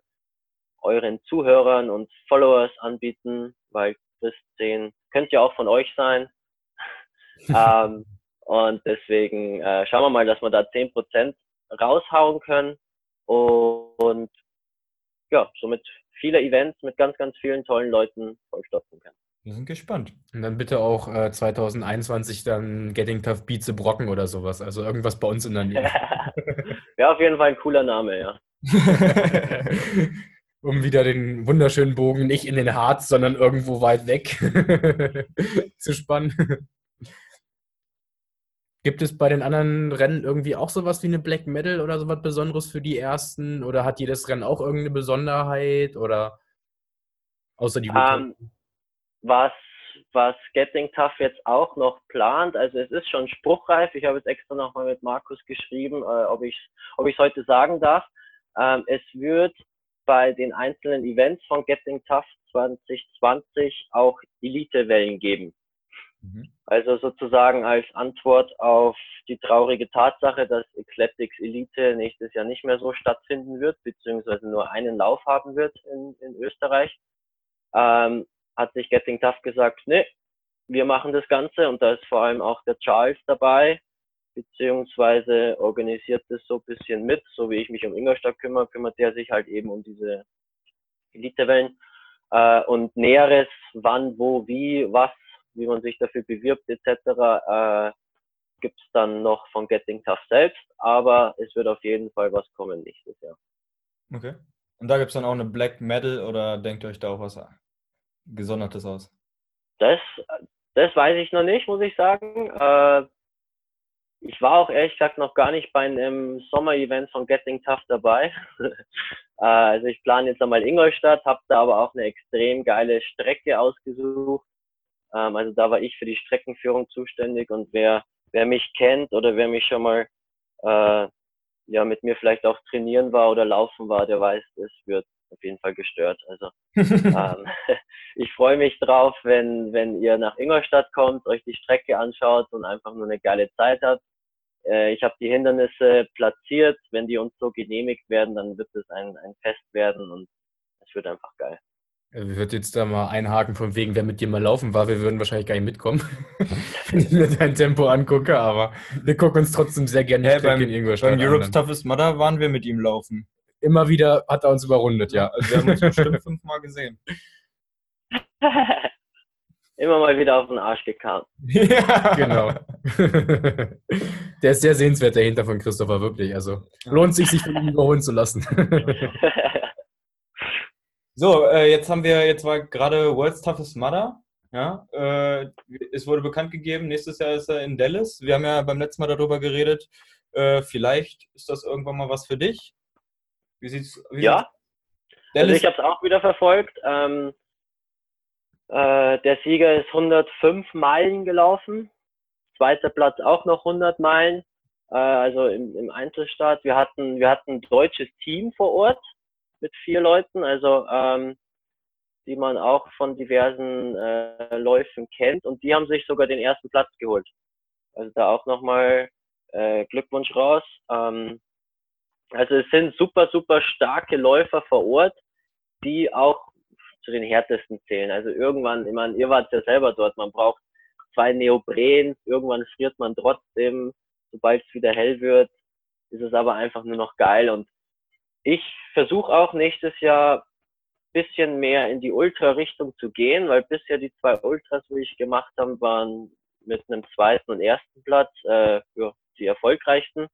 euren Zuhörern und Followers anbieten, weil Chris10 könnte ja auch von euch sein. ähm, und deswegen äh, schauen wir mal, dass wir da 10% raushauen können und ja, somit viele Events mit ganz, ganz vielen tollen Leuten vollstopfen können. Wir sind gespannt. Und dann bitte auch äh, 2021 dann Getting Tough Beats Brocken oder sowas. Also irgendwas bei uns in der Nähe. ja, auf jeden Fall ein cooler Name, ja. um wieder den wunderschönen Bogen nicht in den Harz, sondern irgendwo weit weg zu spannen. Gibt es bei den anderen Rennen irgendwie auch sowas wie eine Black Medal oder sowas Besonderes für die ersten? Oder hat jedes Rennen auch irgendeine Besonderheit? Oder außer die um, ähm, was, was Getting Tough jetzt auch noch plant, also es ist schon spruchreif. Ich habe jetzt extra nochmal mit Markus geschrieben, äh, ob ich es ob heute sagen darf. Ähm, es wird bei den einzelnen Events von Getting Tough 2020 auch Elite-Wellen geben. Mhm. Also sozusagen als Antwort auf die traurige Tatsache, dass Ecletics Elite nächstes Jahr nicht mehr so stattfinden wird, beziehungsweise nur einen Lauf haben wird in, in Österreich, ähm, hat sich Getting Tough gesagt, nee, wir machen das Ganze und da ist vor allem auch der Charles dabei, beziehungsweise organisiert das so ein bisschen mit, so wie ich mich um Ingolstadt kümmere, kümmert der sich halt eben um diese Elitewellen. Äh, und Näheres, wann, wo, wie, was, wie man sich dafür bewirbt etc., äh, gibt es dann noch von Getting Tough selbst, aber es wird auf jeden Fall was kommen nächstes Jahr. Okay. Und da gibt es dann auch eine Black Medal oder denkt ihr euch da auch was Gesondertes aus? Das, das weiß ich noch nicht, muss ich sagen. Äh, ich war auch ehrlich gesagt noch gar nicht bei einem Sommer-Event von Getting Tough dabei. äh, also ich plane jetzt einmal Ingolstadt, habe da aber auch eine extrem geile Strecke ausgesucht. Ähm, also da war ich für die Streckenführung zuständig und wer, wer mich kennt oder wer mich schon mal äh, ja mit mir vielleicht auch trainieren war oder laufen war, der weiß, es wird auf jeden Fall gestört. Also ähm, ich freue mich drauf, wenn, wenn ihr nach Ingolstadt kommt, euch die Strecke anschaut und einfach nur eine geile Zeit habt. Äh, ich habe die Hindernisse platziert. Wenn die uns so genehmigt werden, dann wird es ein, ein Fest werden und es wird einfach geil. Ich würde jetzt da mal einhaken von wegen, wer mit dir mal laufen war. Wir würden wahrscheinlich gar nicht mitkommen, wenn ich mir dein Tempo angucke, aber wir gucken uns trotzdem sehr gerne hey, beim, beim Europe's Toughest Mudder waren wir mit ihm laufen. Immer wieder hat er uns überrundet, ja. Also wir haben uns bestimmt fünfmal gesehen. Immer mal wieder auf den Arsch gekarrt. Ja, genau. der ist sehr sehenswert, der Hinter von Christopher, wirklich. Also lohnt sich, sich von ihm überholen zu lassen. So, äh, jetzt haben wir, jetzt war gerade World's Toughest Mother. Ja, äh, es wurde bekannt gegeben, nächstes Jahr ist er in Dallas. Wir haben ja beim letzten Mal darüber geredet. Äh, vielleicht ist das irgendwann mal was für dich. Wie sieht's? Wie ja. Sieht's? Also ich habe es auch wieder verfolgt. Ähm, äh, der Sieger ist 105 Meilen gelaufen. Zweiter Platz auch noch 100 Meilen. Äh, also im, im Einzelstart. Wir hatten, wir hatten ein deutsches Team vor Ort mit vier Leuten, also ähm, die man auch von diversen äh, Läufen kennt. Und die haben sich sogar den ersten Platz geholt. Also da auch nochmal äh, Glückwunsch raus. Ähm, also es sind super, super starke Läufer vor Ort, die auch zu den härtesten zählen. Also irgendwann, ich meine, ihr wart ja selber dort, man braucht zwei Neopren, irgendwann friert man trotzdem, sobald es wieder hell wird, ist es aber einfach nur noch geil und ich versuche auch nächstes Jahr bisschen mehr in die Ultra-Richtung zu gehen, weil bisher die zwei Ultras, die ich gemacht habe, waren mit einem zweiten und ersten Platz äh, ja, die erfolgreichsten.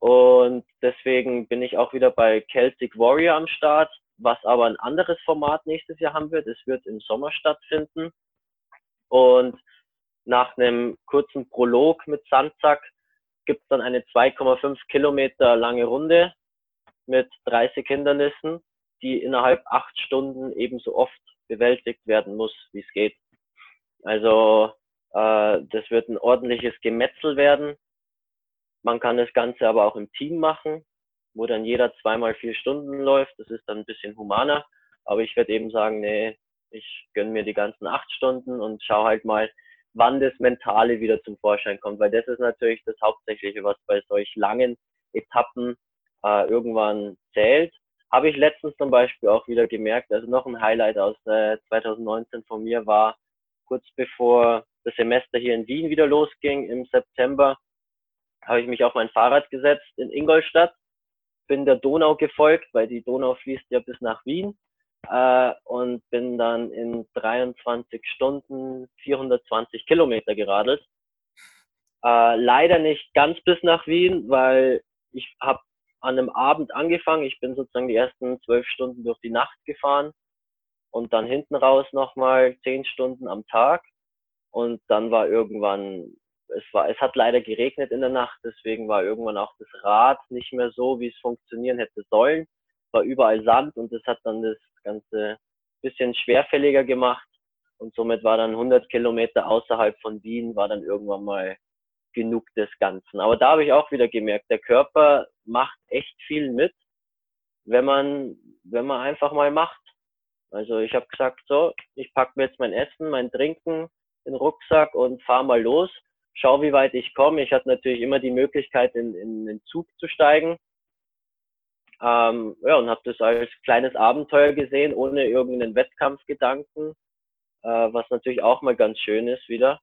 Und deswegen bin ich auch wieder bei Celtic Warrior am Start, was aber ein anderes Format nächstes Jahr haben wird. Es wird im Sommer stattfinden. Und nach einem kurzen Prolog mit Sandsack gibt es dann eine 2,5 Kilometer lange Runde mit 30 Hindernissen, die innerhalb acht Stunden ebenso oft bewältigt werden muss, wie es geht. Also äh, das wird ein ordentliches Gemetzel werden. Man kann das Ganze aber auch im Team machen, wo dann jeder zweimal vier Stunden läuft. Das ist dann ein bisschen humaner. Aber ich werde eben sagen, nee, ich gönne mir die ganzen acht Stunden und schaue halt mal, wann das Mentale wieder zum Vorschein kommt. Weil das ist natürlich das Hauptsächliche, was bei solch langen Etappen äh, irgendwann zählt. Habe ich letztens zum Beispiel auch wieder gemerkt. Also noch ein Highlight aus äh, 2019 von mir war, kurz bevor das Semester hier in Wien wieder losging im September, habe ich mich auf mein Fahrrad gesetzt in Ingolstadt, bin der Donau gefolgt, weil die Donau fließt ja bis nach Wien äh, und bin dann in 23 Stunden 420 Kilometer geradelt. Äh, leider nicht ganz bis nach Wien, weil ich habe an einem Abend angefangen. Ich bin sozusagen die ersten zwölf Stunden durch die Nacht gefahren und dann hinten raus nochmal zehn Stunden am Tag. Und dann war irgendwann, es war, es hat leider geregnet in der Nacht, deswegen war irgendwann auch das Rad nicht mehr so, wie es funktionieren hätte sollen. Es war überall Sand und das hat dann das Ganze bisschen schwerfälliger gemacht. Und somit war dann 100 Kilometer außerhalb von Wien, war dann irgendwann mal genug des Ganzen. Aber da habe ich auch wieder gemerkt, der Körper macht echt viel mit, wenn man, wenn man einfach mal macht. Also ich habe gesagt, so, ich packe mir jetzt mein Essen, mein Trinken in den Rucksack und fahre mal los. Schau, wie weit ich komme. Ich hatte natürlich immer die Möglichkeit, in, in den Zug zu steigen. Ähm, ja, und habe das als kleines Abenteuer gesehen, ohne irgendeinen Wettkampfgedanken, äh, was natürlich auch mal ganz schön ist wieder.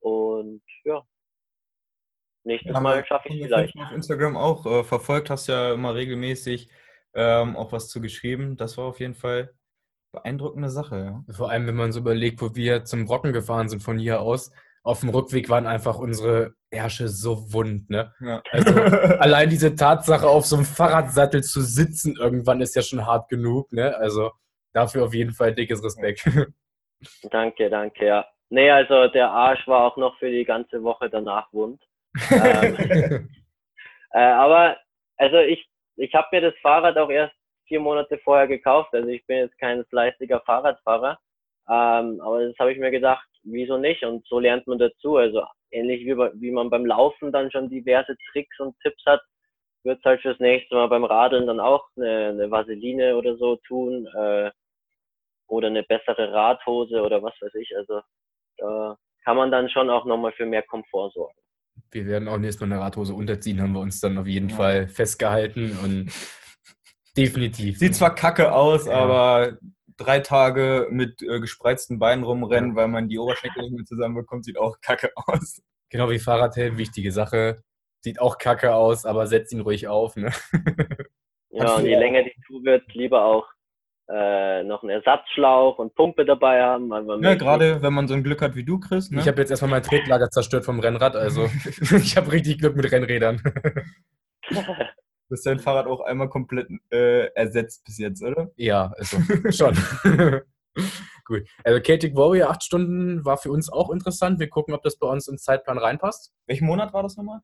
Und ja, Nächstes ja, Mal schaffe ich es vielleicht. Auf Instagram auch äh, verfolgt, hast ja immer regelmäßig ähm, auch was zu geschrieben. Das war auf jeden Fall beeindruckende Sache. Ja. Vor allem, wenn man so überlegt, wo wir zum Rocken gefahren sind von hier aus. Auf dem Rückweg waren einfach unsere Ärsche so wund. Ne? Ja. Also allein diese Tatsache, auf so einem Fahrradsattel zu sitzen, irgendwann ist ja schon hart genug. Ne? Also dafür auf jeden Fall dickes Respekt. Danke, danke, ja. Nee, also der Arsch war auch noch für die ganze Woche danach wund ähm, äh, aber also ich, ich habe mir das Fahrrad auch erst vier Monate vorher gekauft. Also ich bin jetzt kein fleißiger Fahrradfahrer. Ähm, aber das habe ich mir gedacht, wieso nicht? Und so lernt man dazu. Also ähnlich wie, wie man beim Laufen dann schon diverse Tricks und Tipps hat, wird es halt fürs nächste Mal beim Radeln dann auch eine, eine Vaseline oder so tun. Äh, oder eine bessere Radhose oder was weiß ich. Also da kann man dann schon auch nochmal für mehr Komfort sorgen. Wir werden auch nächstes Mal eine Radhose unterziehen, haben wir uns dann auf jeden Ja. Fall festgehalten und definitiv. Sieht zwar kacke aus, Ja. aber drei Tage mit äh, gespreizten Beinen rumrennen, weil man die Oberschenkel nicht mehr zusammenbekommt, sieht auch kacke aus. Genau wie Fahrradhelm, wichtige Sache. Sieht auch kacke aus, aber setzt ihn ruhig auf. Ne? Ja, und je länger die Tour wird, lieber auch äh, noch einen Ersatzschlauch und Pumpe dabei haben. weil man Ja, gerade wenn man so ein Glück hat wie du, Chris. Ne? Ich habe jetzt erstmal mein Tretlager zerstört vom Rennrad, also ich habe richtig Glück mit Rennrädern. Du hast dein Fahrrad auch einmal komplett äh, ersetzt bis jetzt, oder? ja, also schon. Gut. Also Celtic Warrior, acht Stunden war für uns auch interessant. Wir gucken, ob das bei uns ins Zeitplan reinpasst. Welchen Monat war das nochmal?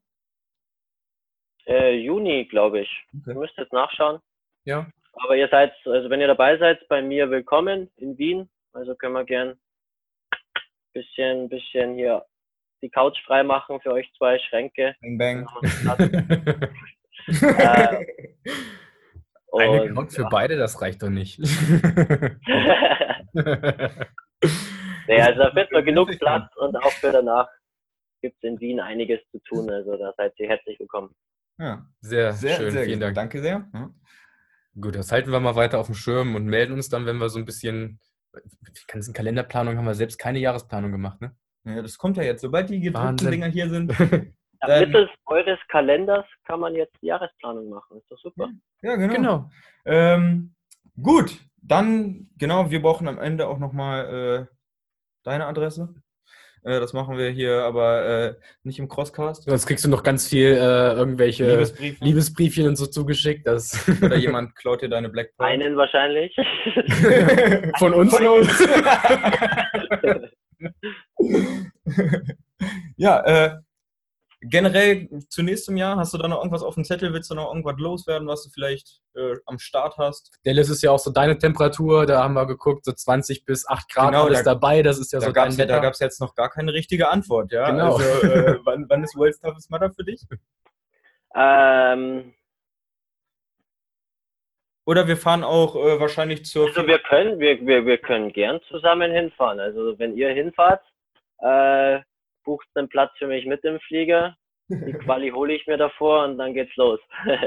äh, Juni, glaube ich. Okay. Ihr müsst jetzt nachschauen. Ja. Aber ihr seid, also wenn ihr dabei seid, bei mir willkommen in Wien. Also können wir gern bisschen, bisschen hier die Couch frei machen für euch zwei Schränke. Bang, bang. äh, Eine und, Couch für beide, das reicht doch nicht. nee, also da wird noch genug Platz und auch für danach gibt es in Wien einiges zu tun. Also da seid ihr herzlich willkommen. Ja, sehr, sehr, schön, sehr vielen. Dank. Danke sehr. Ja. Gut, das halten wir mal weiter auf dem Schirm und melden uns dann, wenn wir so ein bisschen. Die ganzen Kalenderplanung haben wir selbst keine Jahresplanung gemacht, ne? Ja, das kommt ja jetzt. Sobald die gedruckten. Dinger hier sind. Ja, Dann- mittels eures Kalenders kann man jetzt die Jahresplanung machen. Ist doch super. Ja, genau. Genau. Ähm, gut, dann, genau, wir brauchen am Ende auch nochmal äh, deine Adresse. Äh, das machen wir hier aber äh, nicht im Crosscast. Sonst kriegst du noch ganz viel äh, irgendwelche Liebesbrief. Liebesbriefchen und so zugeschickt. Das Oder jemand klaut dir deine Black Pearl. Einen wahrscheinlich. von uns. Von uns. ja, äh, generell zu nächstem Jahr, hast du da noch irgendwas auf dem Zettel? Willst du noch irgendwas loswerden, was du vielleicht äh, am Start hast? Dallas ist ja auch so deine Temperatur. Da haben wir geguckt, so 20 bis 8 Grad Genau, alles da- dabei. Das ist ja da so gab dein es ja, da Wetter. gab's jetzt noch gar keine richtige Antwort, ja? Genau. Also, äh, wann, wann ist World's Toughest Mudder für dich? ähm, Oder wir fahren auch äh, wahrscheinlich zur. also wir können, wir, wir, wir können gern zusammen hinfahren. Also wenn ihr hinfahrt, äh, bucht einen Platz für mich mit im Flieger. Die Quali hole ich mir davor und dann geht's los.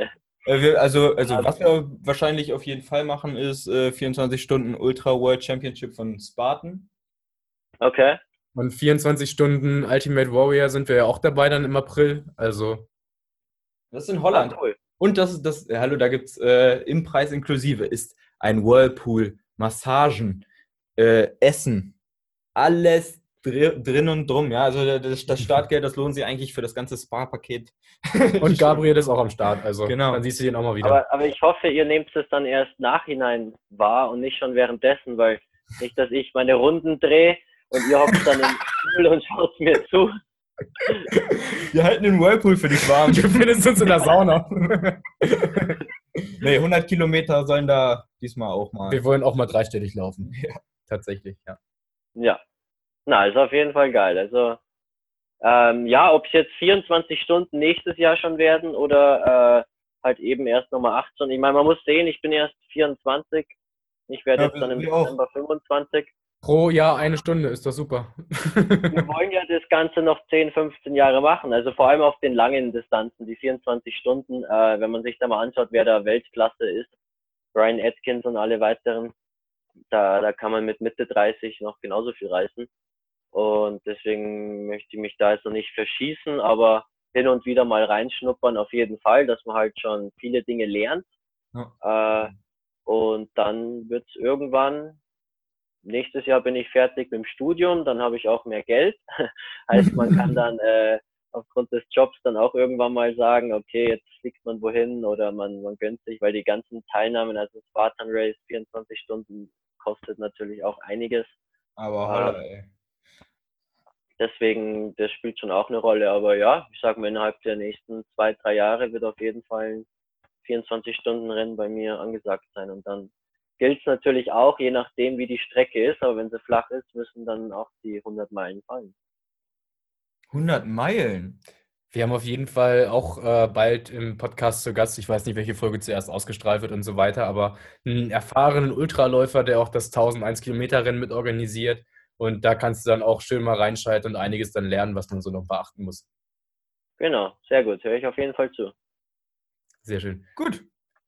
Äh, also, also Also- was wir wahrscheinlich auf jeden Fall machen, ist äh, 24 Stunden Ultra World Championship von Spartan. okay. Und 24 Stunden Ultimate Warrior sind wir ja auch dabei dann im April. Also Das ist in Ah, Holland. cool. Und das ist das, äh, hallo, da gibt es äh, im Preis inklusive ist ein Whirlpool, Massagen, äh, Essen, alles drin und drum. Ja, also das, das Startgeld, das lohnt sich eigentlich für das ganze Spa-Paket. und Gabriel ist auch am Start. Also Genau. dann siehst du den auch mal wieder. Aber, aber ich hoffe, ihr nehmt es dann erst nachhinein wahr und nicht schon währenddessen, weil nicht, dass ich meine Runden drehe und ihr hockt dann im Stuhl und schaut mir zu. Wir halten den Whirlpool für dich warm. du findest uns in der Sauna. nee, 100 Kilometer sollen da diesmal auch mal. wir wollen auch mal dreistellig laufen. Ja. Tatsächlich, ja. Ja. Na, ist auf jeden Fall geil. Also, ähm, ja, ob es jetzt 24 Stunden nächstes Jahr schon werden oder äh, halt eben erst nochmal 18. Ich meine, man muss sehen, ich bin erst 24. Ich werde Ja, jetzt dann im. Dezember 25. Pro Jahr eine Stunde, ist doch super. Wir wollen ja das Ganze noch 10, 15 Jahre machen. Also vor allem auf den langen Distanzen, die 24 Stunden, äh, wenn man sich da mal anschaut, wer da Weltklasse ist, Brian Atkins und alle weiteren, da, da kann man mit Mitte 30 noch genauso viel reißen. Und deswegen möchte ich mich da jetzt noch nicht verschießen, aber hin und wieder mal reinschnuppern auf jeden Fall, dass man halt schon viele Dinge lernt. Äh, und dann wird es irgendwann, nächstes Jahr bin ich fertig mit dem Studium, dann habe ich auch mehr Geld. heißt, man kann dann äh, aufgrund des Jobs dann auch irgendwann mal sagen, okay, jetzt fliegt man wohin oder man, man gönnt sich, weil die ganzen Teilnahmen, also Spartan Race 24 Stunden kostet natürlich auch einiges. Aber holla, ey. Deswegen, das spielt schon auch eine Rolle. Aber ja, ich sage mal, innerhalb der nächsten zwei, drei Jahre wird auf jeden Fall ein 24-Stunden-Rennen bei mir angesagt sein. Und dann gilt es natürlich auch, je nachdem, wie die Strecke ist. Aber wenn sie flach ist, müssen dann auch die 100 Meilen fallen. 100 Meilen. Wir haben auf jeden Fall auch äh, bald im Podcast zu Gast, ich weiß nicht, welche Folge zuerst ausgestrahlt wird und so weiter, aber einen erfahrenen Ultraläufer, der auch das 1001 Kilometer Rennen mit organisiert. Und da kannst du dann auch schön mal reinschalten und einiges dann lernen, was man so noch beachten muss. Genau, sehr gut. Höre ich auf jeden Fall zu. Sehr schön. Gut.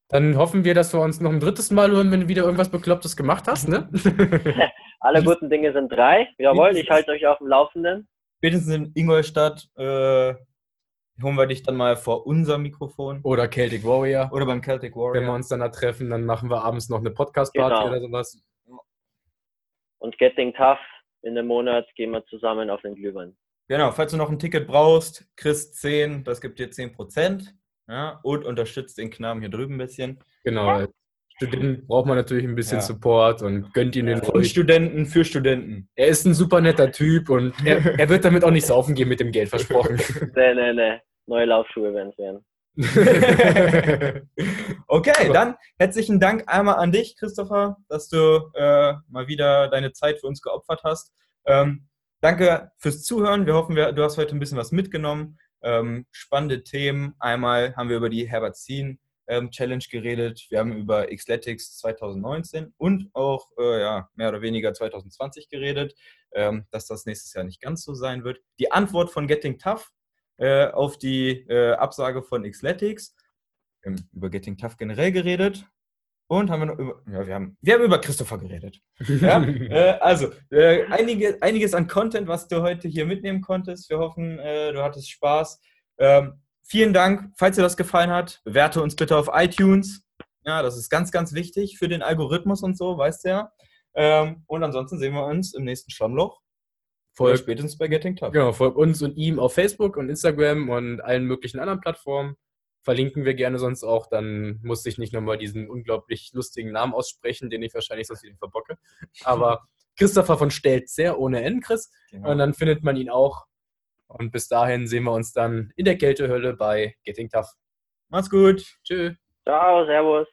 Dann hoffen wir, dass wir uns noch ein drittes Mal hören, wenn du wieder irgendwas Beklopptes gemacht hast, ne? Alle guten Dinge sind drei. Jawohl, ich halte euch auf dem Laufenden. Spätestens in Ingolstadt äh, holen wir dich dann mal vor unser Mikrofon. Oder Celtic Warrior. Oder beim Celtic Warrior. Wenn wir uns dann da treffen, dann machen wir abends noch eine Podcast-Party Genau. oder sowas. Und Getting Tough in einem Monat gehen wir zusammen auf den Glühwein. Genau, falls du noch ein Ticket brauchst, kriegst 10, das gibt dir 10%. Ja, und unterstützt den Knaben hier drüben ein bisschen. Genau. als Studenten braucht man natürlich ein bisschen Ja. Support und gönnt ihm den ruhig. Studenten für Studenten. Er ist ein super netter Typ und er, er wird damit auch nicht saufen gehen mit dem Geld versprochen. Nee, nee, nee. Neue Laufschuhe werden es werden. okay, dann herzlichen Dank einmal an dich, Christopher, dass du äh, mal wieder deine Zeit für uns geopfert hast. Ähm, danke fürs Zuhören. Wir hoffen, wir, du hast heute ein bisschen was mitgenommen. Ähm, spannende Themen. Einmal haben wir über die Herbert Zien ähm, Challenge geredet. Wir haben über Xletics 2019 und auch äh, ja, mehr oder weniger 2020 geredet, ähm, dass das nächstes Jahr nicht ganz so sein wird. Die Antwort von Getting Tough äh, auf die äh, Absage von Xletics. Haben über Getting Tough generell geredet. Und haben wir noch über, ja, wir haben, wir haben über Christopher geredet. Ja? äh, also, äh, einige, einiges an Content, was du heute hier mitnehmen konntest. Wir hoffen, äh, du hattest Spaß. Ähm, vielen Dank. Falls dir das gefallen hat, bewerte uns bitte auf iTunes. Ja, das ist ganz, ganz wichtig für den Algorithmus und so, weißt du ja. Ähm, und ansonsten sehen wir uns im nächsten Schlammloch. Folgt, spätestens bei Getting Tough. genau, folgt uns und ihm auf Facebook und Instagram und allen möglichen anderen Plattformen. Verlinken wir gerne sonst auch, dann muss ich nicht nochmal diesen unglaublich lustigen Namen aussprechen, den ich wahrscheinlich sonst wieder verbocke. Aber Christopher von Stelzer ohne N, Chris. Genau. Und dann findet man ihn auch. Und bis dahin sehen wir uns dann in der Kältehölle bei Getting Tough. Mach's gut. Tschüss. Ciao, Servus.